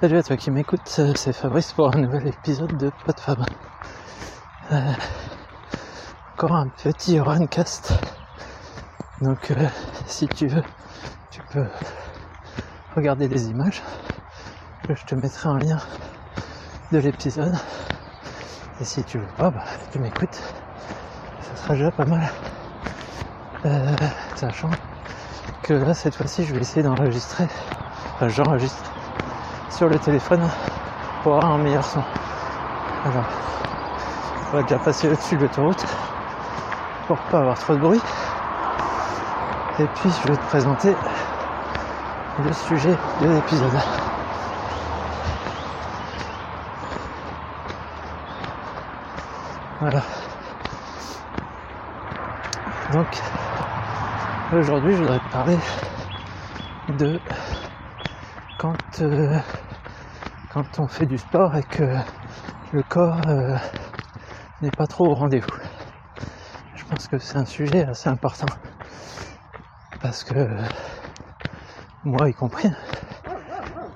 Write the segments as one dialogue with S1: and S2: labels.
S1: Salut à toi qui m'écoute, c'est Fabrice pour un nouvel épisode de Pas de Fab. Euh, encore un petit runcast. Donc euh, si tu veux, tu peux regarder les images. Je te mettrai un lien de l'épisode. Et si tu veux pas, bah, tu m'écoutes. Ça sera déjà pas mal. Euh, sachant que là cette fois-ci je vais essayer d'enregistrer. Enfin j'enregistre sur le téléphone pour avoir un meilleur son. Alors, on va déjà passer au-dessus de l'autoroute pour pas avoir trop de bruit. Et puis je vais te présenter le sujet de l'épisode. Voilà. Donc aujourd'hui je voudrais te parler de quand euh, quand on fait du sport et que le corps euh, n'est pas trop au rendez-vous. Je pense que c'est un sujet assez important. Parce que moi y compris,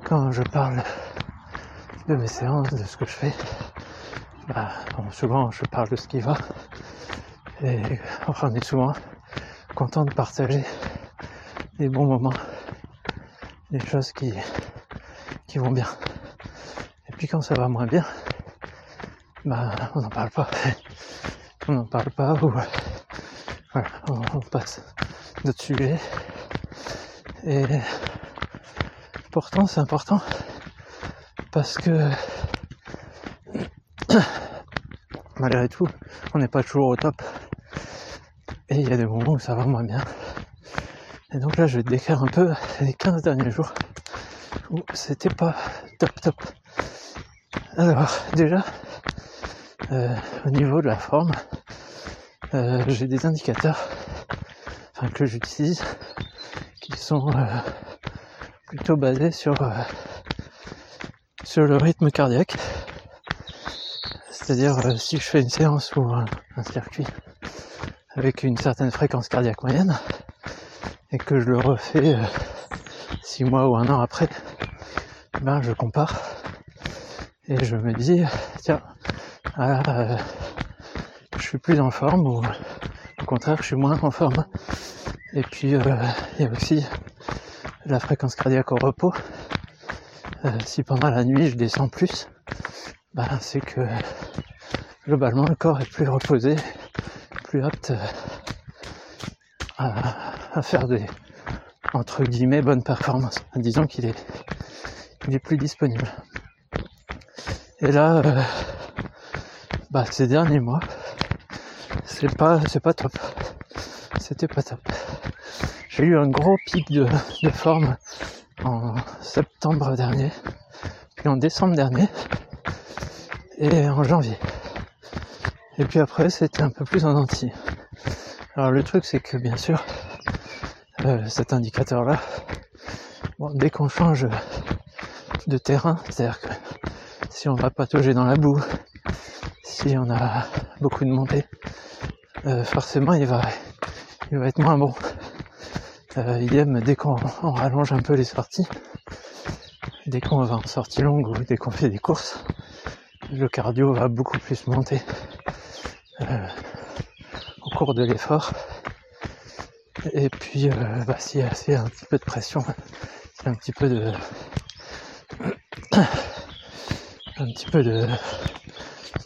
S1: quand je parle de mes séances, de ce que je fais, bah, souvent je parle de ce qui va. Et enfin on est souvent content de partager des bons moments, des choses qui, qui vont bien quand ça va moins bien, bah on n'en parle pas. On n'en parle pas ou voilà, on, passe d'autres sujets. Et pourtant c'est important parce que malgré tout, on n'est pas toujours au top. Et il y a des moments où ça va moins bien. Et donc là, je vais te décrire un peu les 15 derniers jours où c'était pas top top. Alors, déjà, euh, au niveau de la forme, euh, j'ai des indicateurs enfin, que j'utilise qui sont euh, plutôt basés sur, sur le rythme cardiaque. C'est-à-dire si je fais une séance ou un, circuit avec une certaine fréquence cardiaque moyenne et que je le refais six mois ou un an après, ben je compare et je me dis, tiens, ah, euh, je suis plus en forme ou au contraire je suis moins en forme. Et puis euh, il y a aussi la fréquence cardiaque au repos. Euh, si pendant la nuit je descends plus, bah, c'est que globalement le corps est plus reposé, plus apte à, faire des entre guillemets bonnes performances. Disons qu'il est, il est plus disponible. Et là, euh, bah, ces derniers mois, c'est pas, c'est pas top. C'était pas top. J'ai eu un gros pic de, de forme en septembre dernier, puis en décembre dernier, et en janvier. Et puis après, c'était un peu plus en entier. Alors le truc, c'est que bien sûr, euh, cet indicateur-là, bon, dès qu'on change de terrain, c'est-à-dire que si on va patauger dans la boue, si on a beaucoup de montée, euh, forcément il va, il va être moins bon. Euh, idem dès qu'on rallonge un peu les sorties, dès qu'on va en sortie longue ou dès qu'on fait des courses, le cardio va beaucoup plus monter euh, de l'effort. Et puis euh, bah, a un petit peu de pression, un petit peu de un petit peu de,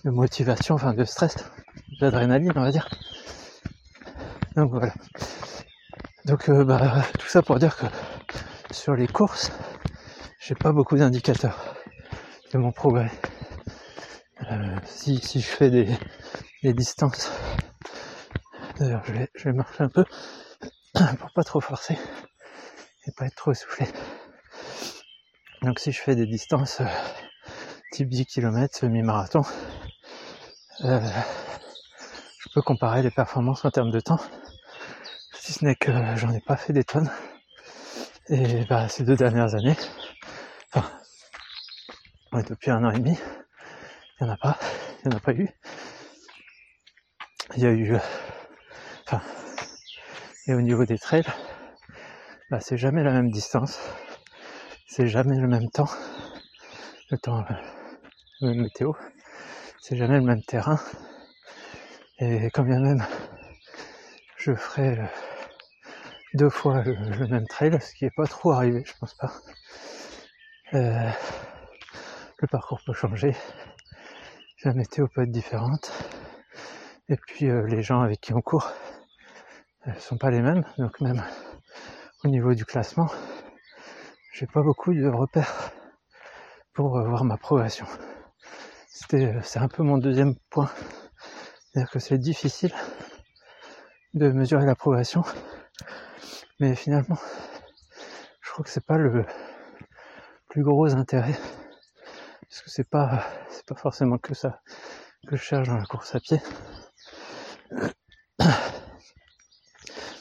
S1: motivation, enfin de stress, d'adrénaline, on va dire. Donc voilà. Donc euh, bah, tout ça pour dire que sur les courses, j'ai pas beaucoup d'indicateurs de mon progrès. Euh, si, si je fais des, des distances, d'ailleurs je vais, je vais marcher un peu pour pas trop forcer et pas être trop essoufflé. Donc si je fais des distances euh, type 10 km, semi-marathon, euh, je peux comparer les performances en termes de temps, si ce n'est que j'en ai pas fait des tonnes. Et bah, ces deux dernières années, enfin, depuis un an et demi, il n'y en a pas, il n'y en a pas eu. Il y a eu, et au niveau des trails, bah, c'est jamais la même distance, c'est jamais le même temps. Le temps, la même météo, c'est jamais le même terrain. Et quand bien même je ferai deux fois le, même trail, ce qui est pas trop arrivé, je pense pas. Euh, le parcours peut changer, la météo peut être différente, et puis euh, les gens avec qui on court ne euh, sont pas les mêmes, donc même au niveau du classement, j'ai pas beaucoup de repères pour voir ma progression. C'était, c'est un peu mon deuxième point, c'est-à-dire que c'est difficile de mesurer la progression mais finalement, je crois que c'est pas le plus gros intérêt. Parce que c'est pas, c'est pas forcément que ça que je cherche dans la course à pied.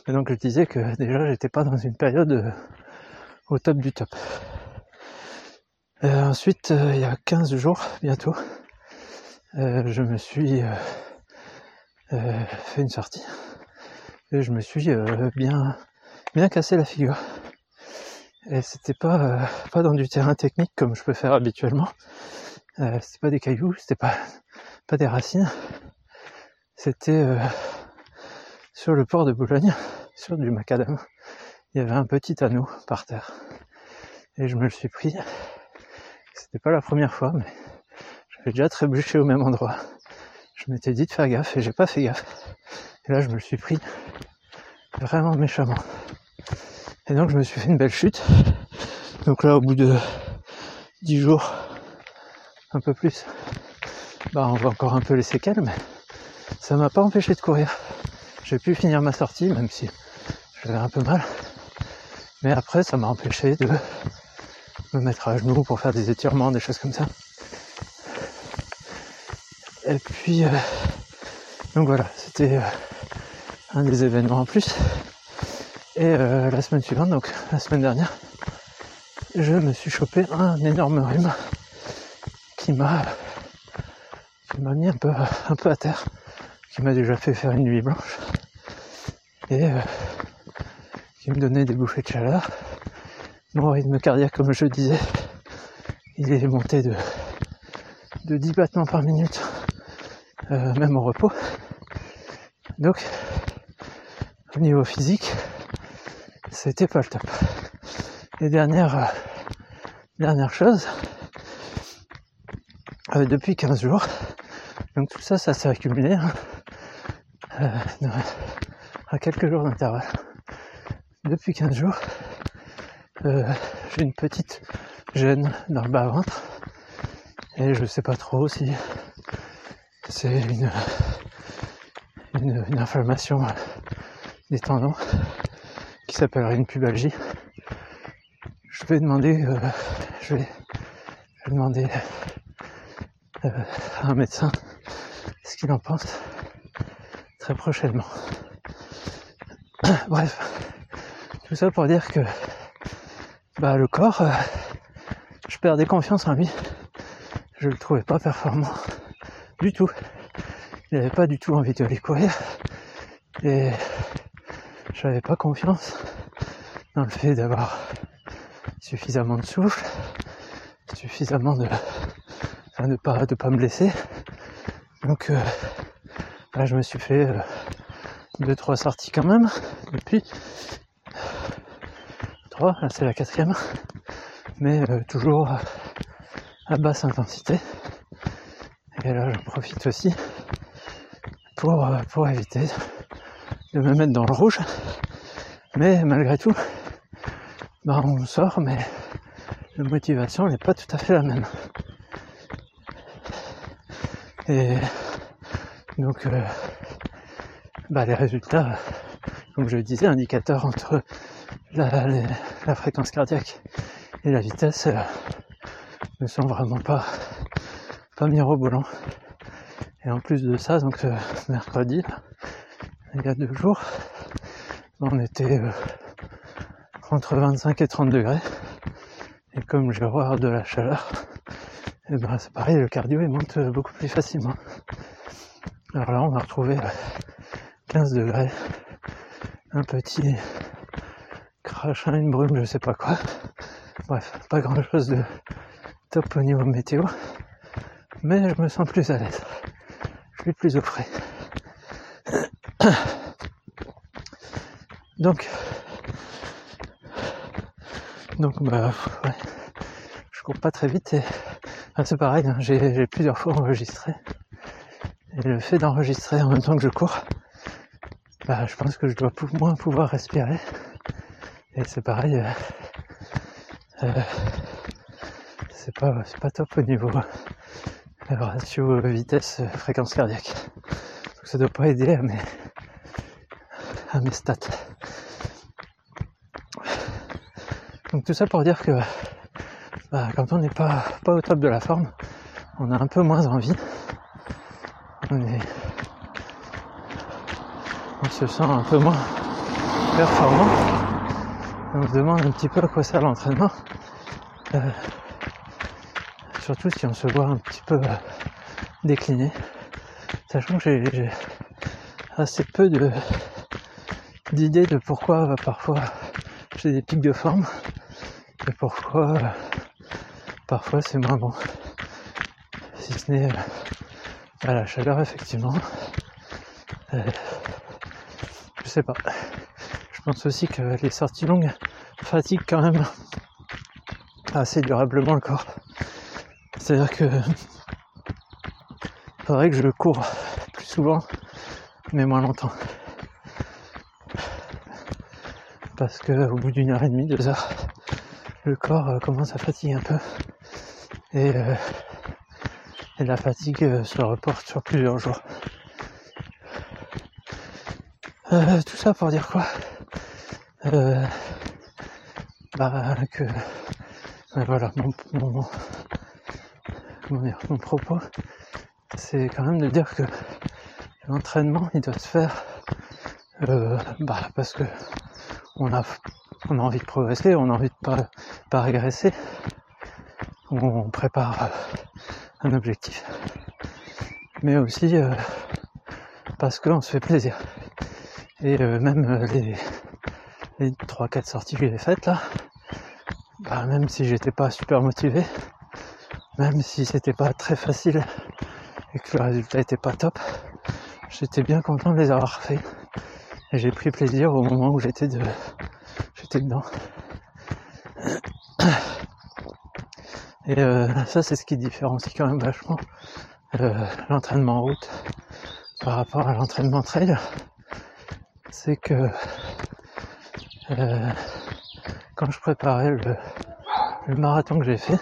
S1: Et donc je disais que déjà j'étais pas dans une période euh, au top du top. Euh, ensuite, euh, il y a 15 jours bientôt, je me suis fait une sortie et je me suis bien bien cassé la figure. Et c'était pas pas dans du terrain technique comme je peux faire habituellement. C'était pas des cailloux, c'était pas pas des racines. C'était sur le port de Boulogne, sur du macadam. Il y avait un petit anneau par terre. Et je me le suis pris. C'était pas la première fois, mais j'avais déjà trébuché au même endroit. Je m'étais dit de faire gaffe et j'ai pas fait gaffe. Et là, je me le suis pris vraiment méchamment. Et donc je me suis fait une belle chute. Donc là au bout de 10 jours, un peu plus, bah on voit encore un peu les séquelles, mais ça m'a pas empêché de courir. J'ai pu finir ma sortie, même si j'avais un peu mal. Mais après ça m'a empêché de me mettre à genoux pour faire des étirements, des choses comme ça. Et puis euh, donc voilà, c'était euh, un des événements en plus. Et euh, la semaine suivante, donc la semaine dernière, je me suis chopé un énorme rhume qui m'a qui m'a mis un peu un peu à terre, qui m'a déjà fait faire une nuit blanche et euh, qui me donnait des bouffées de chaleur. Mon rythme cardiaque, comme je disais, il est monté de de 10 battements par minute, euh, même au repos. Donc, au niveau physique, c'était pas le top. Et dernière, euh, dernière chose, euh, depuis 15 jours, donc tout ça, ça s'est accumulé hein, euh, à quelques jours d'intervalle. Depuis 15 jours, j'ai une petite gêne dans le bas-ventre et je sais pas trop si c'est une, une inflammation des tendons qui s'appellerait une pubalgie. Je vais demander, euh, je, vais, demander euh, à un médecin ce qu'il en pense très prochainement. Bref, tout ça pour dire que bah, le corps, euh, je perdais confiance en lui. Je le trouvais pas performant du tout. Il n'avait pas du tout envie de aller courir. Et j'avais pas confiance dans le fait d'avoir suffisamment de souffle, suffisamment de, enfin de pas de pas me blesser. Donc euh, là, je me suis fait euh, deux trois sorties quand même depuis trois. Là, c'est la quatrième, mais euh, toujours à basse intensité. Et là, j'en profite aussi pour pour éviter de me mettre dans le rouge. Mais malgré tout, bah on sort, mais la motivation n'est pas tout à fait la même. Et donc, euh, bah les résultats, comme je le disais, indicateurs entre la, fréquence cardiaque et la vitesse euh, ne sont vraiment pas, pas mirobolants. Et en plus de ça, donc mercredi, il y a deux jours, on était euh, entre 25 et 30 degrés. Et comme je vais avoir de la chaleur, et eh ben c'est pareil, le cardio il monte beaucoup plus facilement. Alors là, on a retrouvé 15 degrés, un petit crachin, une brume, je sais pas quoi. Bref, pas grand chose de top au niveau météo, mais je me sens plus à l'aise. Je suis plus au frais. Donc, donc bah je cours pas très vite et c'est pareil, hein, j'ai plusieurs fois enregistré. Et le fait d'enregistrer en même temps que je cours, bah je pense que je dois moins pouvoir respirer. Et c'est pareil, euh, euh, c'est pas pas top au niveau ratio vitesse fréquence cardiaque. Donc ça doit pas aider à mes à mes stats. Donc tout ça pour dire que bah, quand on n'est pas, pas au top de la forme, on a un peu moins envie. On, est, se sent un peu moins performant. On se demande un petit peu à quoi sert l'entraînement. Euh, surtout si on se voit un petit peu euh, décliner. Sachant que j'ai assez peu d'idées de pourquoi bah, parfois j'ai des pics de forme et pourquoi parfois c'est moins bon. Si ce n'est euh, à la chaleur effectivement. Sais pas. Je pense aussi que les sorties longues fatiguent quand même assez durablement le corps. C'est-à-dire que faudrait que je cours plus souvent mais moins longtemps. Parce que au bout d'une heure et demie, deux heures, le corps euh, commence à fatiguer un peu. Et, euh, la fatigue euh, se reporte sur plusieurs jours. Tout ça pour dire quoi? Bah, que voilà mon, mon, mon propos c'est quand même de dire que l'entraînement il doit se faire bah, parce que on a on a envie de progresser, on a envie de pas, pas régresser. On prépare euh, un objectif. Mais aussi euh, parce qu'on se fait plaisir. Et euh, même les, les 3-4 sorties que j'ai faites là, bah, même si j'étais pas super motivé, même si c'était pas très facile et que le résultat était pas top, j'étais bien content de les avoir fait. Et j'ai pris plaisir au moment où j'étais de, dedans. Et euh, ça, c'est ce qui différencie quand même vachement euh, l'entraînement en route par rapport à l'entraînement trail. C'est que euh, quand je préparais le, marathon que j'ai fait,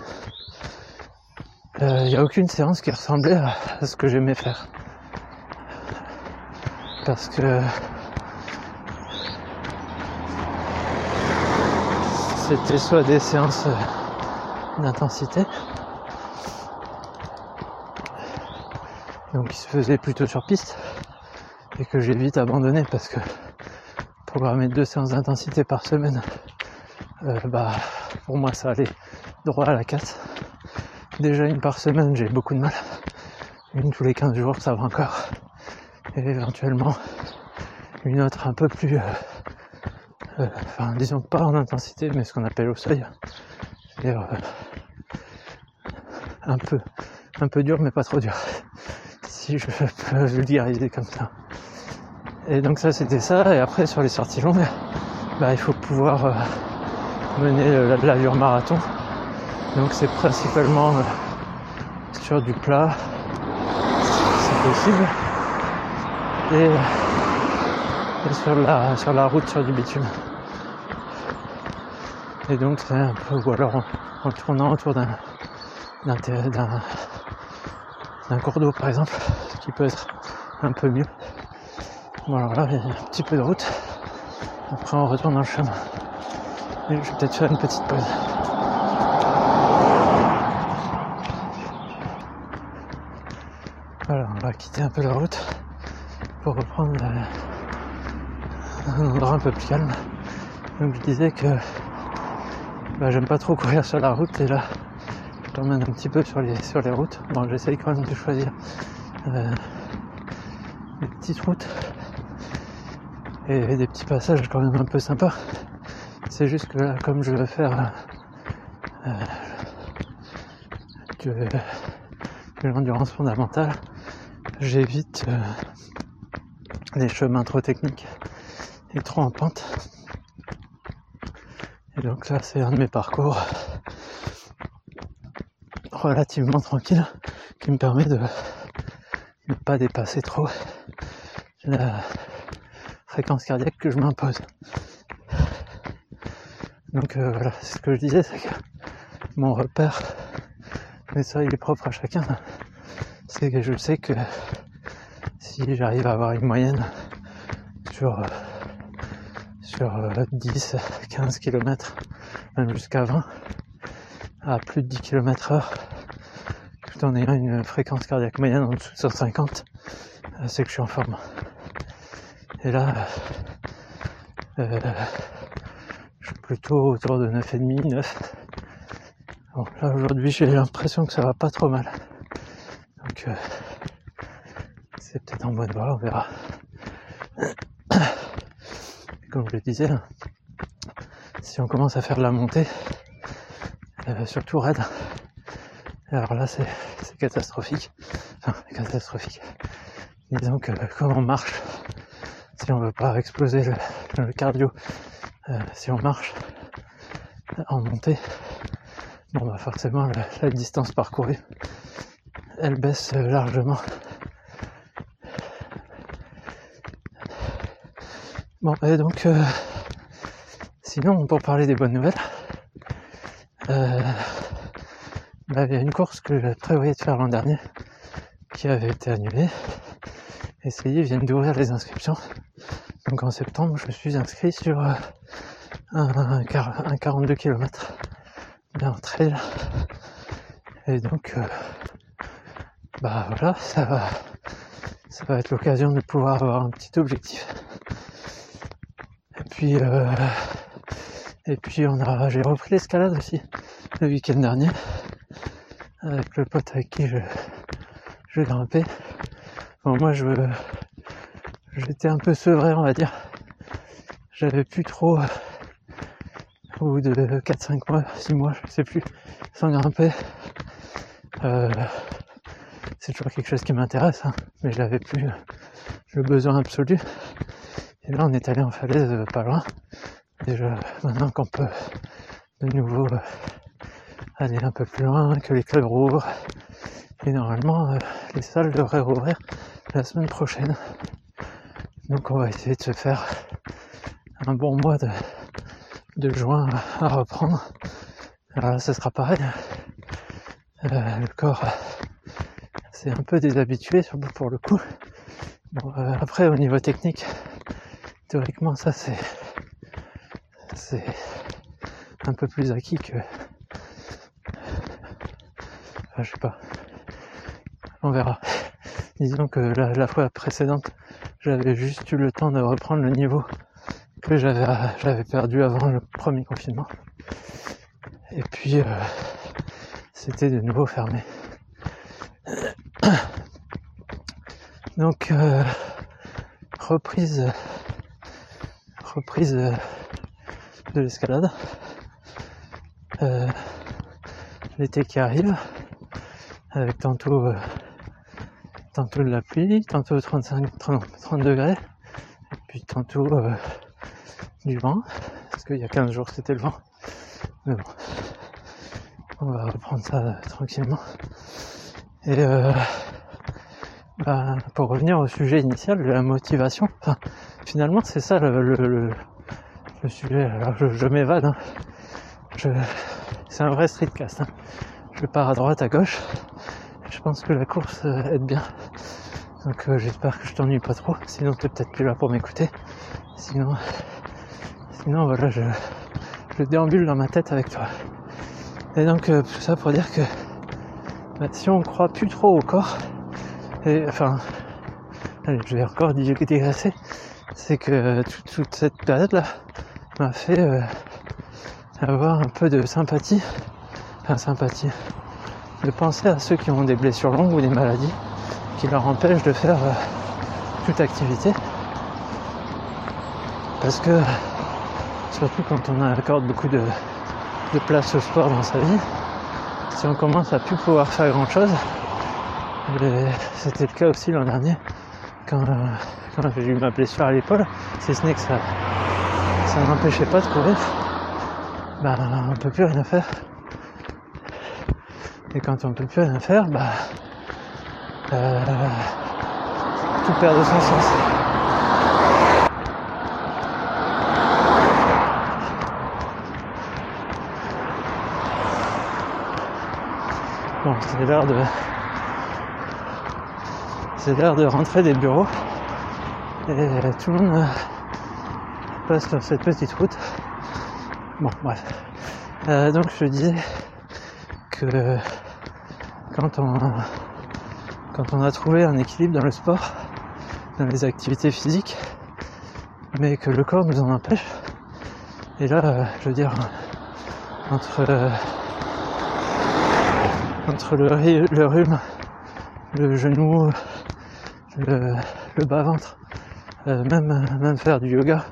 S1: il n'y a aucune séance qui ressemblait à ce que j'aimais faire. Parce que c'était soit des séances euh, d'intensité, donc qui se faisaient plutôt sur piste, et que j'ai vite abandonné parce que programmer deux séances d'intensité par semaine, euh, bah pour moi ça allait droit à la casse. Déjà une par semaine j'ai beaucoup de mal. Une tous les 15 jours ça va encore. Et éventuellement une autre un peu plus euh, euh, enfin disons pas en intensité, mais ce qu'on appelle au seuil, c'est-à-dire un peu, un peu dur, mais pas trop dur, si je peux vulgariser comme ça. Et donc ça c'était ça, et après sur les sorties longues, bah, il faut pouvoir euh, mener l'allure marathon. Donc c'est principalement sur du plat, si possible, et sur la, sur la route sur du bitume. Et donc c'est un peu, ou alors en, tournant autour d'un, d'un, cours d'eau par exemple, ce qui peut être un peu mieux. Bon alors là il y a un petit peu de route, après on retourne dans le chemin. Et je vais peut-être faire une petite pause. Voilà, on va quitter un peu la route pour reprendre un endroit un peu plus calme. Donc je disais que bah, j'aime pas trop courir sur la route et là je t'emmène un petit peu sur les, sur les routes. Bon j'essaye quand même de choisir euh, des petites routes et, des petits passages quand même un peu sympas. C'est juste que là comme je veux faire euh, de, l'endurance fondamentale, j'évite euh, les chemins trop techniques et trop en pente. Et donc là, c'est un de mes parcours relativement tranquille qui me permet de ne pas dépasser trop la fréquence cardiaque que je m'impose. Donc euh, voilà, ce que je disais, c'est que mon repère, mais ça il est propre à chacun, c'est que je sais que si j'arrive à avoir une moyenne sur, sur 10, 15 km, même jusqu'à 20, à plus de 10 km heure, tout en ayant une fréquence cardiaque moyenne en dessous de 150, euh, c'est que je suis en forme. Et là, euh, je suis plutôt autour de 9,5, 9. Bon, là aujourd'hui j'ai l'impression que ça va pas trop mal. Donc euh, c'est peut-être en bonne voie, on verra. Comme je le disais, si on commence à faire la montée, euh, surtout raide, alors là c'est catastrophique. Enfin catastrophique. Disons que comme on marche, si on veut pas exploser le, cardio, euh, si on marche en montée, bon bah forcément la, distance parcourue, elle baisse largement. Bon et donc euh, sinon pour parler des bonnes nouvelles, euh, bah, il y a une course que je prévoyais de faire l'an dernier qui avait été annulée. Et ça y viennent d'ouvrir les inscriptions. Donc en septembre, je me suis inscrit sur euh, un, 42 km bien trail. Et donc, euh, bah voilà, ça va, ça va être l'occasion de pouvoir avoir un petit objectif. Et puis, euh, et puis on a, j'ai repris l'escalade aussi le week-end dernier avec le pote avec qui je, je grimpais. Bon, moi, je, j'étais un peu sevré, on va dire. J'avais plus trop, au bout de 4-5 mois, 6 mois, je sais plus, sans grimper. Euh, c'est toujours quelque chose qui m'intéresse, hein, mais je l'avais plus le besoin absolu. Et là, on est allé en falaise euh, pas loin. Déjà, maintenant qu'on peut de nouveau euh, aller un peu plus loin, que les clubs rouvrent. Et normalement, les salles devraient rouvrir la semaine prochaine. Donc on va essayer de se faire un bon mois de, juin à reprendre. Alors là, ce sera pareil. Euh, le corps c'est un peu déshabitué pour le coup. Bon, euh, après au niveau technique, théoriquement ça c'est c'est un peu plus acquis que je sais pas. On verra. Disons que la, fois précédente, j'avais juste eu le temps de reprendre le niveau que j'avais j'avais perdu avant le premier confinement. Et puis euh, c'était de nouveau fermé. Donc euh, reprise reprise de l'escalade. Euh, l'été qui arrive avec tantôt tantôt de la pluie, tantôt 35, 30, degrés, et puis tantôt euh, du vent, parce qu'il y a 15 jours c'était le vent. Mais bon, on va reprendre ça euh, tranquillement. Et euh, bah, pour revenir au sujet initial la motivation, enfin, finalement c'est ça le, le, le, sujet. Alors je, m'évade, hein. c'est un vrai streetcast. Hein. Je pars à droite, à gauche je pense que la course euh, aide bien. Donc euh, j'espère que je t'ennuie pas trop. Sinon t'es peut-être plus là pour m'écouter. Sinon, sinon voilà, je, je déambule dans ma tête avec toi. Et donc euh, tout ça pour dire que bah, si on croit plus trop au corps, et enfin, allez, je vais encore digresser, c'est que toute, cette période-là m'a fait avoir un peu de sympathie, enfin sympathie, de penser à ceux qui ont des blessures longues ou des maladies qui leur empêchent de faire euh, toute activité. Parce que, surtout quand on accorde beaucoup de, place au sport dans sa vie, si on commence à plus pouvoir faire grand chose, c'était le cas aussi l'an dernier quand, quand j'ai eu ma blessure à l'épaule, si ce n'est que ça ça n'empêchait pas de courir, bah on peut plus rien faire. Et quand on peut plus rien faire, bah euh, tout perd de son sens. Bon, c'est l'heure de. C'est l'heure de rentrer des bureaux. Et tout le monde passe sur cette petite route. Bon, bref. Euh, donc je disais que quand on quand on a trouvé un équilibre dans le sport, dans les activités physiques, mais que le corps nous en empêche. Et là, je veux dire, entre, entre le, rhume, le genou, le, bas-ventre, euh, même, faire du yoga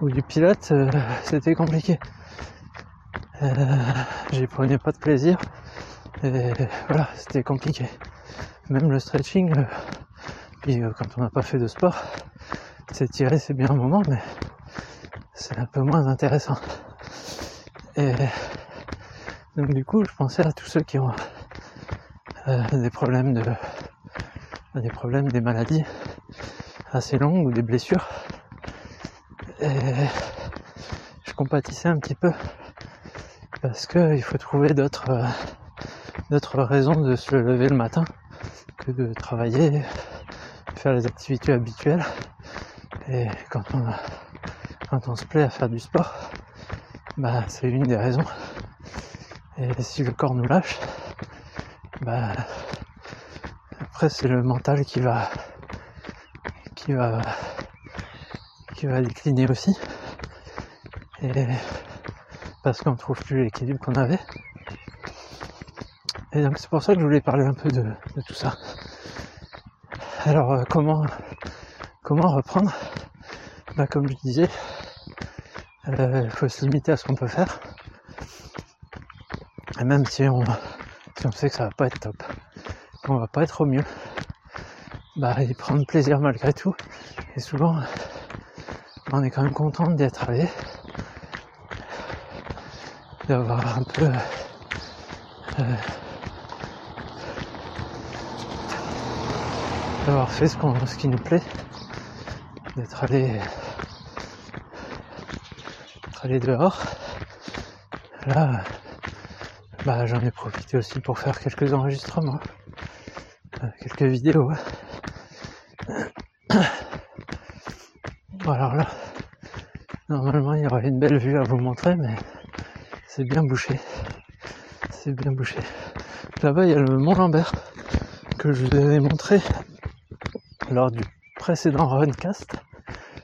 S1: ou du pilote, euh, c'était compliqué. Euh, J'y prenais pas de plaisir. Et voilà, c'était compliqué même le stretching, euh, puis euh, quand on n'a pas fait de sport, s'étirer c'est bien un moment, mais c'est un peu moins intéressant. Et donc du coup, je pensais à tous ceux qui ont euh, des problèmes de, des problèmes, des maladies assez longues ou des blessures. Et je compatissais un petit peu parce qu'il faut trouver d'autres d'autres raisons de se lever le matin de travailler, faire les activités habituelles. Et quand on, se plaît à faire du sport, bah, c'est une des raisons. Et si le corps nous lâche, bah, après c'est le mental qui va, qui va, qui va décliner aussi. Et parce qu'on trouve plus l'équilibre qu'on avait. Et donc c'est pour ça que je voulais parler un peu de, tout ça. Alors euh, comment comment reprendre? Bah, Comme je disais, euh, il faut se limiter à ce qu'on peut faire. Et même si on, si on sait que ça va pas être top, qu'on va pas être au mieux, bah y prendre plaisir malgré tout. Et souvent, on est quand même content d'être allé, d'avoir un peu euh, d'avoir fait ce, ce qui nous plaît, d'être allé, allé dehors. Là, bah, j'en ai profité aussi pour faire quelques enregistrements, euh, quelques vidéos. Alors là, normalement il y aurait une belle vue à vous montrer, mais c'est bien bouché. C'est bien bouché. Là-bas, il y a le Mont Lambert que je vous avais montré lors du précédent runcast,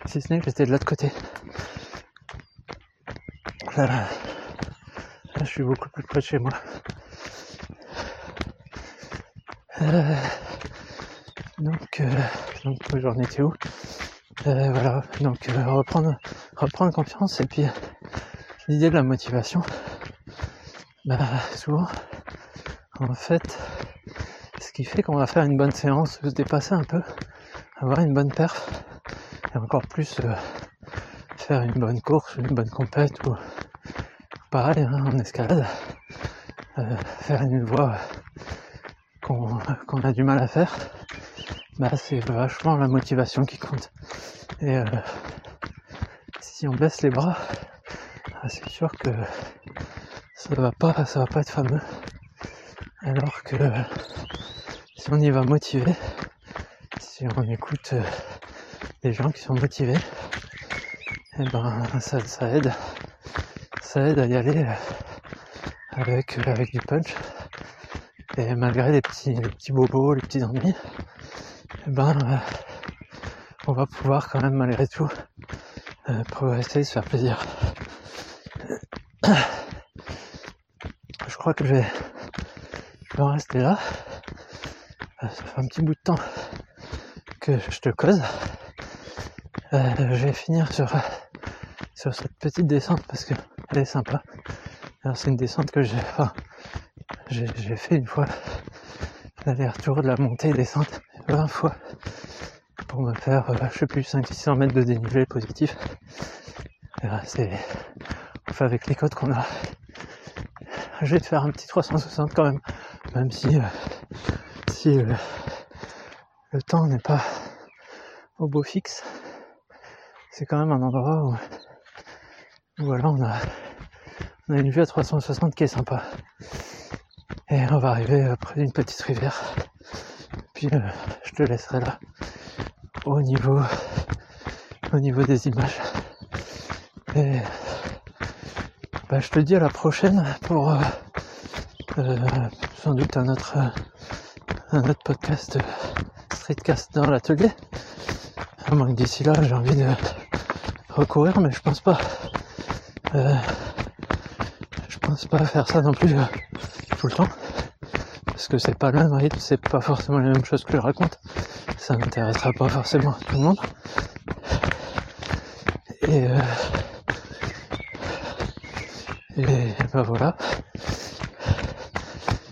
S1: si ce n'est que j'étais de l'autre côté. Là, je suis beaucoup plus près de chez moi. Euh, donc, euh, j'en étais où? Euh, Voilà, donc reprendre, reprendre confiance et puis l'idée de la motivation. Bah, souvent, en fait, ce qui fait qu'on va faire une bonne séance, se dépasser un peu, avoir une bonne perf et encore plus euh, faire une bonne course, une bonne compète ou pareil hein, en escalade, euh, faire une voie qu'on a du mal à faire, bah c'est vachement la motivation qui compte. Et euh, si on baisse les bras, bah, c'est sûr que ça va pas, ça va pas être fameux. Alors que si on y va motivé, on écoute euh, des gens qui sont motivés, et eh ben ça, aide, ça aide à y aller euh, avec, euh, avec du punch. Et malgré les petits, les petits bobos, les petits ennuis, et eh ben on va pouvoir quand même malgré tout progresser, se faire plaisir. Je crois que je vais, je vais en rester là. Ça fait un petit bout de temps que je te cause. Euh, je vais finir sur, sur cette petite descente parce que elle est sympa. C'est une descente que j'ai, j'ai fait une fois l'aller-retour de la montée et descente 20 fois pour me faire, euh, je sais plus, 500-600 mètres de dénivelé positif. C'est enfin avec les codes qu'on a. Je vais te faire un petit 360 quand même, même si, euh, si euh, le temps n'est pas au beau fixe. C'est quand même un endroit où, voilà, on a, on a une vue à 360 qui est sympa. Et on va arriver près d'une petite rivière. Puis je te laisserai là au niveau au niveau des images. Et bah, je te dis à la prochaine pour euh, euh, sans doute un autre un autre podcast streetcast dans l'atelier. À moins que d'ici là j'ai envie de recourir, mais je pense pas. Euh, je pense pas faire ça non plus tout le temps. Parce que c'est pas le même rythme, c'est pas forcément la même chose que je raconte ça n'intéressera pas forcément tout le monde. Et, euh, et ben voilà.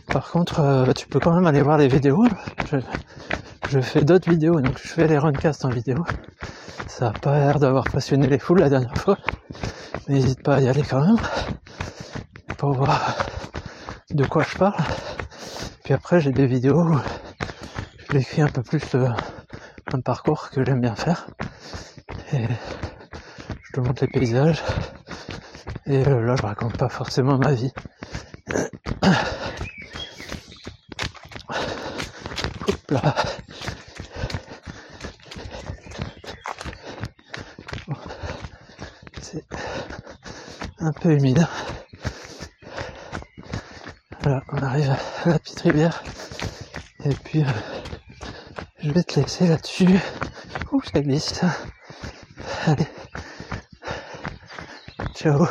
S1: Par contre, euh, tu peux quand même aller voir les vidéos. Je, fais d'autres vidéos, donc je fais les runcasts en vidéo. Ça a pas l'air d'avoir passionné les foules la dernière fois. Mais n'hésite pas à y aller quand même. Pour voir de quoi je parle. Puis après, j'ai des vidéos où je décris un peu plus euh, un parcours que j'aime bien faire. Et je te montre les paysages. Et euh, là, je raconte pas forcément ma vie. Hop là. C'est un humide. Voilà, on arrive à la petite rivière. Et puis, euh, je vais te laisser là-dessus. Ouh, ça glisse. Allez. Ciao.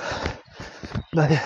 S1: Bye.